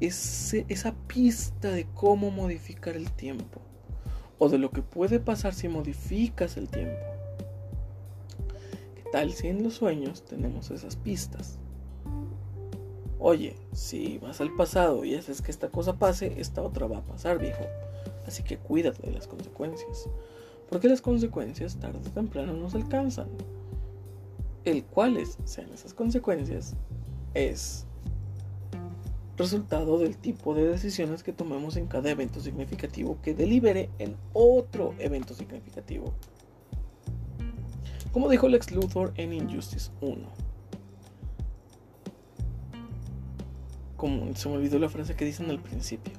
esa pista de cómo modificar el tiempo, o de lo que puede pasar si modificas el tiempo. ¿Qué tal si en los sueños tenemos esas pistas? Oye, si vas al pasado y haces que esta cosa pase, esta otra va a pasar, viejo. Así que cuídate de las consecuencias. Porque las consecuencias tarde o temprano nos alcanzan. El cuáles sean esas consecuencias es resultado del tipo de decisiones que tomemos en cada evento significativo que delibere en otro evento significativo. Como dijo Lex Luthor en Injustice 1. Como se me olvidó la frase que dicen al principio.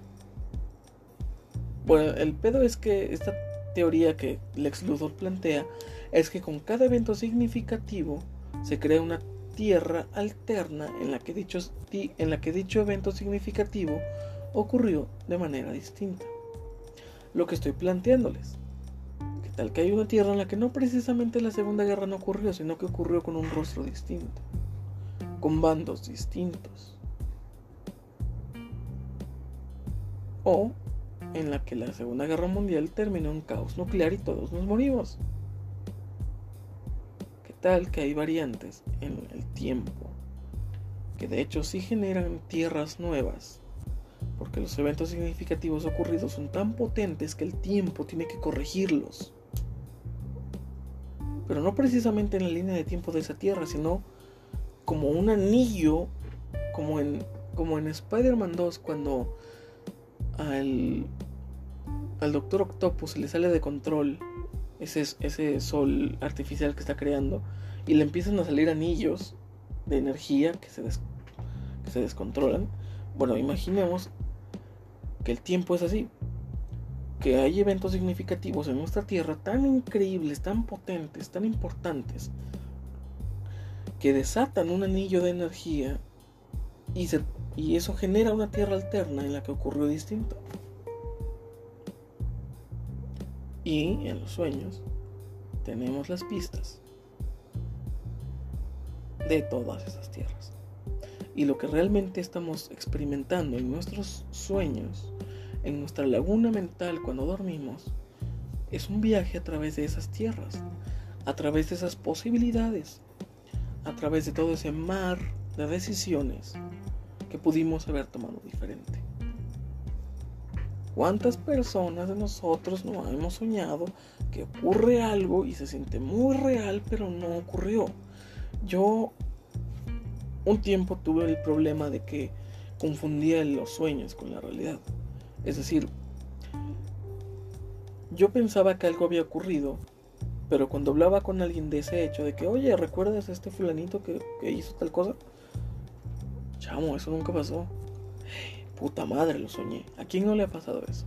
Bueno, el pedo es que esta teoría que Lex Luthor plantea es que con cada evento significativo se crea una tierra alterna en la que dicho, en la que dicho evento significativo ocurrió de manera distinta. Lo que estoy planteándoles. Que tal que hay una tierra en la que no precisamente la Segunda Guerra no ocurrió, sino que ocurrió con un rostro distinto, con bandos distintos o en la que la Segunda Guerra Mundial terminó en caos nuclear y todos nos morimos. ¿Qué tal que hay variantes en el tiempo? Que de hecho sí generan tierras nuevas, porque los eventos significativos ocurridos son tan potentes que el tiempo tiene que corregirlos. Pero no precisamente en la línea de tiempo de esa tierra, sino como un anillo, como en, como en Spider-Man 2 cuando al, al Doctor Octopus le sale de control ese, ese sol artificial que está creando y le empiezan a salir anillos de energía que se, que se descontrolan. Bueno, imaginemos que el tiempo es así. Que hay eventos significativos en nuestra Tierra tan increíbles, tan potentes, tan importantes, que desatan un anillo de energía y se y eso genera una tierra alterna en la que ocurrió distinto. Y en los sueños tenemos las pistas de todas esas tierras. Y lo que realmente estamos experimentando en nuestros sueños, en nuestra laguna mental cuando dormimos, es un viaje a través de esas tierras, a través de esas posibilidades, a través de todo ese mar de decisiones que pudimos haber tomado diferente. ¿Cuántas personas de nosotros no hemos soñado que ocurre algo y se siente muy real pero no ocurrió? Yo un tiempo tuve el problema de que confundía los sueños con la realidad. Es decir, yo pensaba que algo había ocurrido, pero cuando hablaba con alguien de ese hecho, de que, oye, ¿recuerdas a este fulanito que, que hizo tal cosa? Chamo, eso nunca pasó. Puta madre, lo soñé. ¿A quién no le ha pasado eso?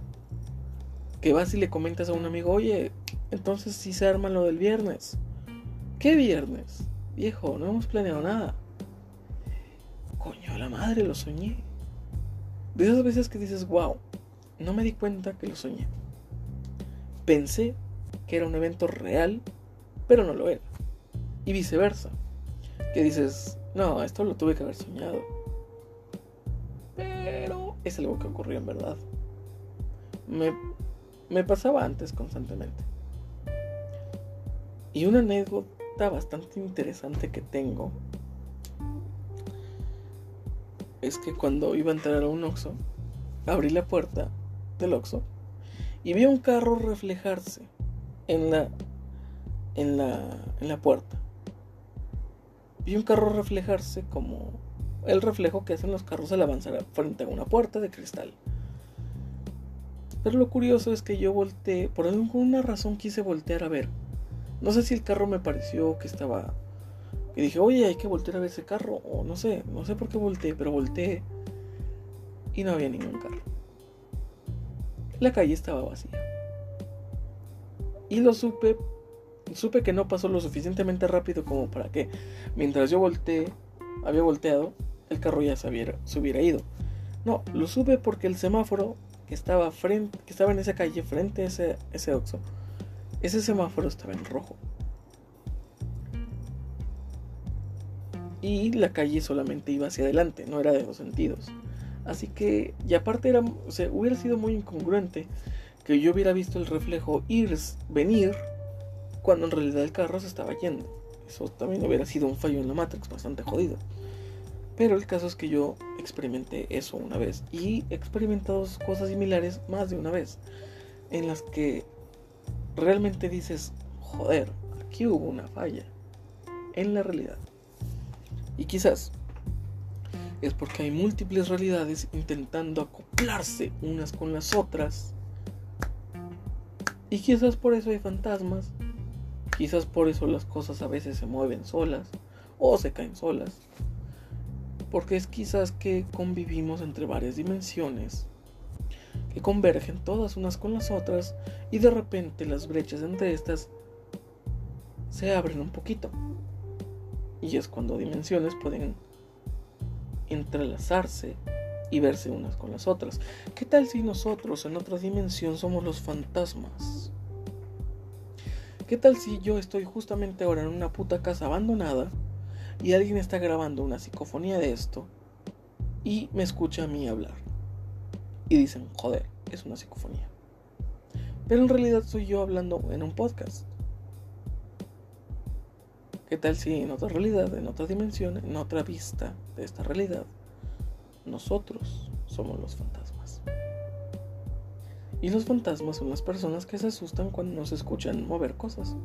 Que vas y le comentas a un amigo, oye, entonces sí se arma lo del viernes. ¿Qué viernes? Viejo, no hemos planeado nada. Coño, la madre, lo soñé. De esas veces que dices, wow, no me di cuenta que lo soñé. Pensé que era un evento real, pero no lo era. Y viceversa. Que dices, no, esto lo tuve que haber soñado es algo que ocurrió en verdad. Me, me pasaba antes constantemente. Y una anécdota bastante interesante que tengo es que cuando iba a entrar a un Oxxo, abrí la puerta del Oxxo y vi un carro reflejarse en la en la en la puerta. Vi un carro reflejarse como el reflejo que hacen los carros al avanzar frente a una puerta de cristal. Pero lo curioso es que yo volteé, por alguna razón quise voltear a ver. No sé si el carro me pareció que estaba... Y dije, oye, hay que voltear a ver ese carro. O no sé, no sé por qué volteé, pero volteé. Y no había ningún carro. La calle estaba vacía. Y lo supe, supe que no pasó lo suficientemente rápido como para que, mientras yo volteé, había volteado, el carro ya se hubiera, se ido. No, lo supe porque el semáforo que estaba, frente, que estaba en esa calle frente a ese, ese Oxxo, ese semáforo estaba en rojo. y la calle solamente iba hacia adelante, no era de dos sentidos. Así que, y aparte era, hubiera sido muy incongruente que yo hubiera visto el reflejo ir, venir, cuando en realidad el carro se estaba yendo. Eso también hubiera sido un fallo en la Matrix, bastante jodido. Pero el caso es que yo experimenté eso una vez y he experimentado cosas similares más de una vez, en las que realmente dices, joder, aquí hubo una falla en la realidad. Y quizás es porque hay múltiples realidades intentando acoplarse unas con las otras. Y quizás por eso hay fantasmas. Quizás por eso las cosas a veces se mueven solas o se caen solas. Porque es quizás que convivimos entre varias dimensiones que convergen todas unas con las otras y de repente las brechas entre estas se abren un poquito. Y es cuando dimensiones pueden entrelazarse y verse unas con las otras. ¿Qué tal si nosotros en otra dimensión somos los fantasmas? ¿Qué tal si yo estoy justamente ahora en una puta casa abandonada y alguien está grabando una psicofonía de esto y me escucha a mí hablar? Y dicen, joder, es una psicofonía. Pero en realidad soy yo hablando en un podcast. ¿Qué tal si en otra realidad, en otra dimensión, en otra vista de esta realidad, nosotros somos los fantasmas? Y los fantasmas son las personas que se asustan cuando nos escuchan mover cosas.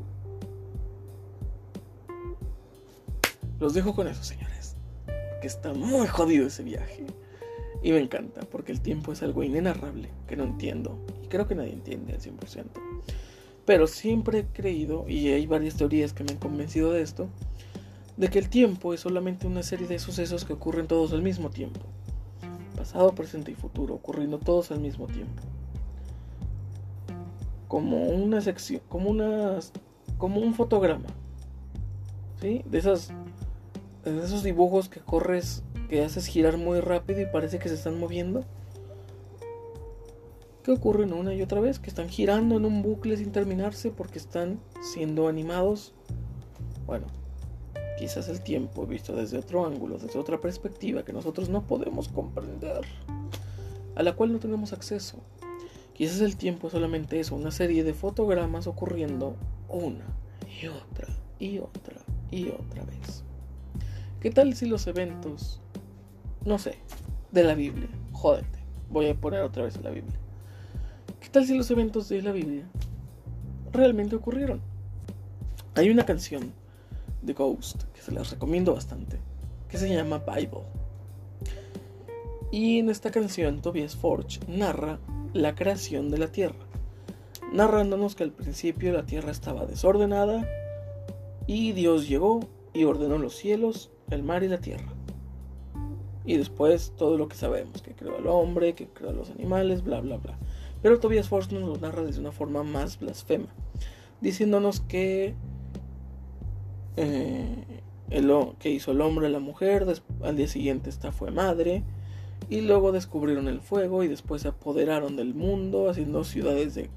Los dejo con eso, señores. Que está muy jodido ese viaje. Y me encanta, porque el tiempo es algo inenarrable que no entiendo. Y creo que nadie entiende al 100%. Pero siempre he creído, y hay varias teorías que me han convencido de esto, de que el tiempo es solamente una serie de sucesos que ocurren todos al mismo tiempo. Pasado, presente y futuro, ocurriendo todos al mismo tiempo. Como una sección, como unas, como un fotograma. ¿Sí? De esas, de esos dibujos que corres, que haces girar muy rápido y parece que se están moviendo que ocurren una y otra vez, que están girando en un bucle sin terminarse porque están siendo animados. Bueno, quizás el tiempo visto desde otro ángulo, desde otra perspectiva que nosotros no podemos comprender, a la cual no tenemos acceso. Quizás el tiempo es solamente eso, una serie de fotogramas ocurriendo una y otra y otra y otra vez. ¿Qué tal si los eventos, no sé, de la Biblia, jódete, voy a poner otra vez la Biblia ¿Qué tal si los eventos de la Biblia realmente ocurrieron? Hay una canción de Ghost que se las recomiendo bastante, que se llama Bible. Y en esta canción Tobias Forge narra la creación de la tierra, narrándonos que al principio la tierra estaba desordenada y Dios llegó y ordenó los cielos, el mar y la tierra. Y después todo lo que sabemos, que creó al hombre, que creó a los animales, bla, bla, bla. Pero Tobias Force nos lo narra desde una forma más blasfema, diciéndonos que, eh, el, que hizo el hombre a la mujer, al día siguiente esta fue madre, y luego descubrieron el fuego y después se apoderaron del mundo, haciendo ciudades de,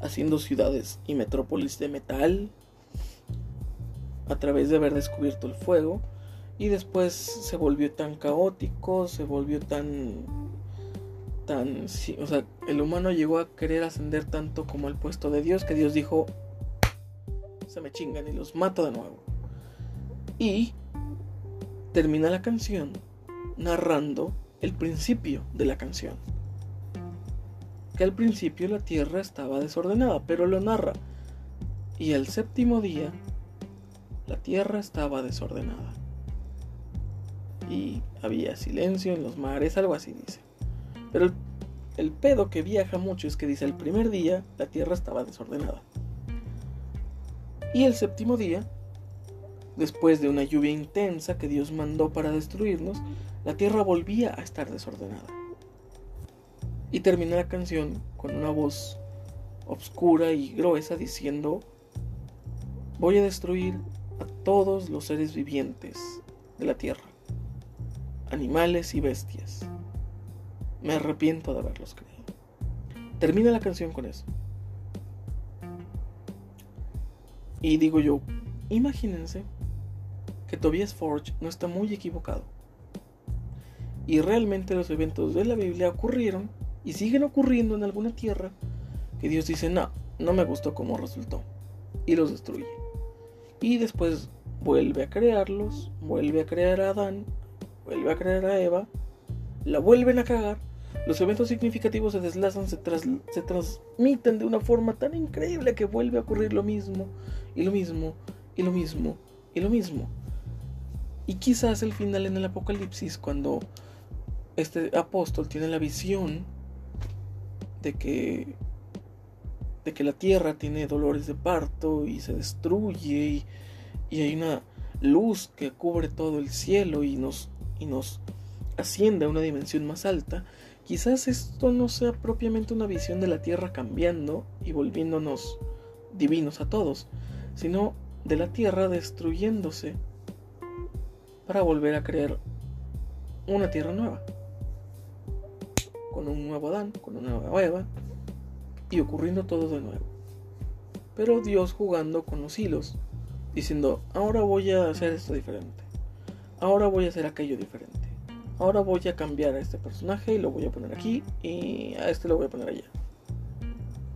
haciendo ciudades y metrópolis de metal a través de haber descubierto el fuego y después se volvió tan caótico, se volvió tan tan, o sea, el humano llegó a querer ascender tanto como el puesto de Dios que Dios dijo, se me chingan y los mato de nuevo. Y termina la canción narrando el principio de la canción. Que al principio la tierra estaba desordenada, pero lo narra. Y el séptimo día la tierra estaba desordenada. Y había silencio en los mares, algo así dice. Pero el, pedo que viaja mucho es que dice el primer día la tierra estaba desordenada. Y el séptimo día, después de una lluvia intensa que Dios mandó para destruirnos, la tierra volvía a estar desordenada. Y termina la canción con una voz oscura y gruesa diciendo, voy a destruir a todos los seres vivientes de la tierra, animales y bestias. Me arrepiento de haberlos creído. Termina la canción con eso. Y digo yo, imagínense que Tobias Forge no está muy equivocado. Y realmente los eventos de la Biblia ocurrieron y siguen ocurriendo en alguna tierra que Dios dice, no, no me gustó cómo resultó. Y los destruye. Y después vuelve a crearlos, vuelve a crear a Adán, vuelve a crear a Eva, la vuelven a cagar. Los eventos significativos se deslazan, se, se transmiten de una forma tan increíble que vuelve a ocurrir lo mismo, y lo mismo, y lo mismo, y lo mismo. Y quizás el final en el Apocalipsis, cuando este apóstol tiene la visión de que de que la tierra tiene dolores de parto y se destruye y, hay una luz que cubre todo el cielo y nos y nos asciende a una dimensión más alta, quizás esto no sea propiamente una visión de la tierra cambiando y volviéndonos divinos a todos, sino de la tierra destruyéndose para volver a crear una tierra nueva con un nuevo Adán, con una nueva Eva, y ocurriendo todo de nuevo. Pero Dios jugando con los hilos, diciendo, ahora voy a hacer esto diferente, ahora voy a hacer aquello diferente, ahora voy a cambiar a este personaje y lo voy a poner aquí y a este lo voy a poner allá.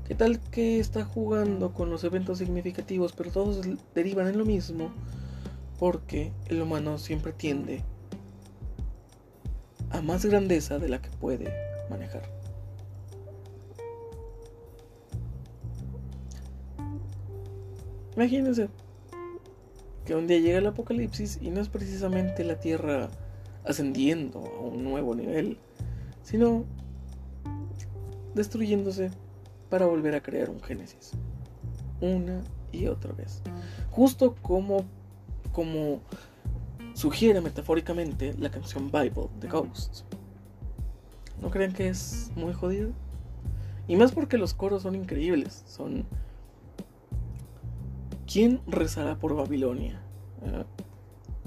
¿Qué tal que está jugando con los eventos significativos, pero todos derivan en lo mismo? Porque el humano siempre tiende a más grandeza de la que puede manejar. Imagínense que un día llega el apocalipsis y no es precisamente la Tierra ascendiendo a un nuevo nivel, sino destruyéndose para volver a crear un Génesis. Una y otra vez. Justo como, como sugiere metafóricamente la canción Bible de Ghosts. ¿No creen que es muy jodido? Y más porque los coros son increíbles. Son. ¿Quién rezará por Babilonia? ¿Eh?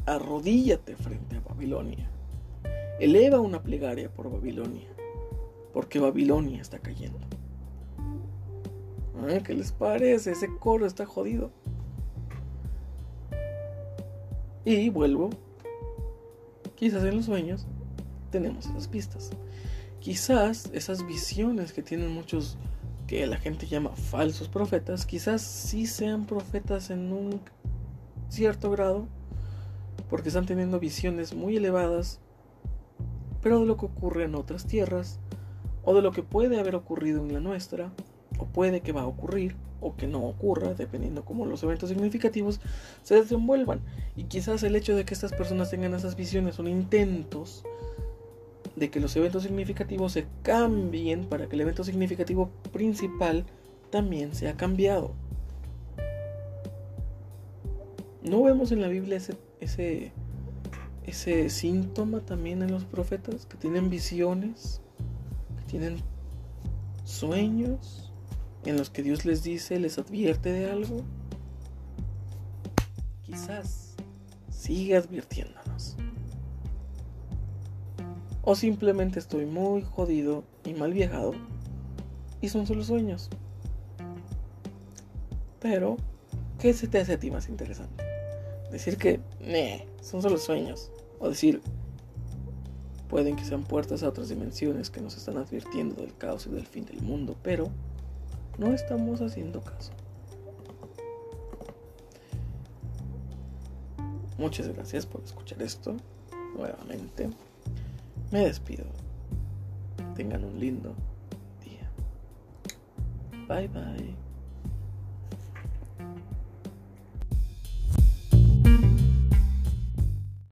Arrodíllate frente a Babilonia. Eleva una plegaria por Babilonia. Porque Babilonia está cayendo. ¿Eh? ¿Qué les parece? Ese coro está jodido. Y vuelvo. Quizás en los sueños tenemos esas pistas. Quizás esas visiones que tienen muchos que la gente llama falsos profetas, quizás sí sean profetas en un cierto grado, porque están teniendo visiones muy elevadas, pero de lo que ocurre en otras tierras, o de lo que puede haber ocurrido en la nuestra, o puede que va a ocurrir, o que no ocurra, dependiendo cómo los eventos significativos se desenvuelvan. Y quizás el hecho de que estas personas tengan esas visiones son intentos de que los eventos significativos se cambien para que el evento significativo principal también sea cambiado. ¿No vemos en la Biblia ese, ese, síntoma también en los profetas? Que tienen visiones, que tienen sueños en los que Dios les dice, les advierte de algo. Quizás sigue advirtiéndonos. O simplemente estoy muy jodido y mal viajado y son solo sueños. Pero, ¿qué se te hace a ti más interesante? Decir que, nee, son solo sueños. O decir, pueden que sean puertas a otras dimensiones que nos están advirtiendo del caos y del fin del mundo, pero no estamos haciendo caso. Muchas gracias por escuchar esto nuevamente. Me despido. Tengan un lindo día. Bye bye.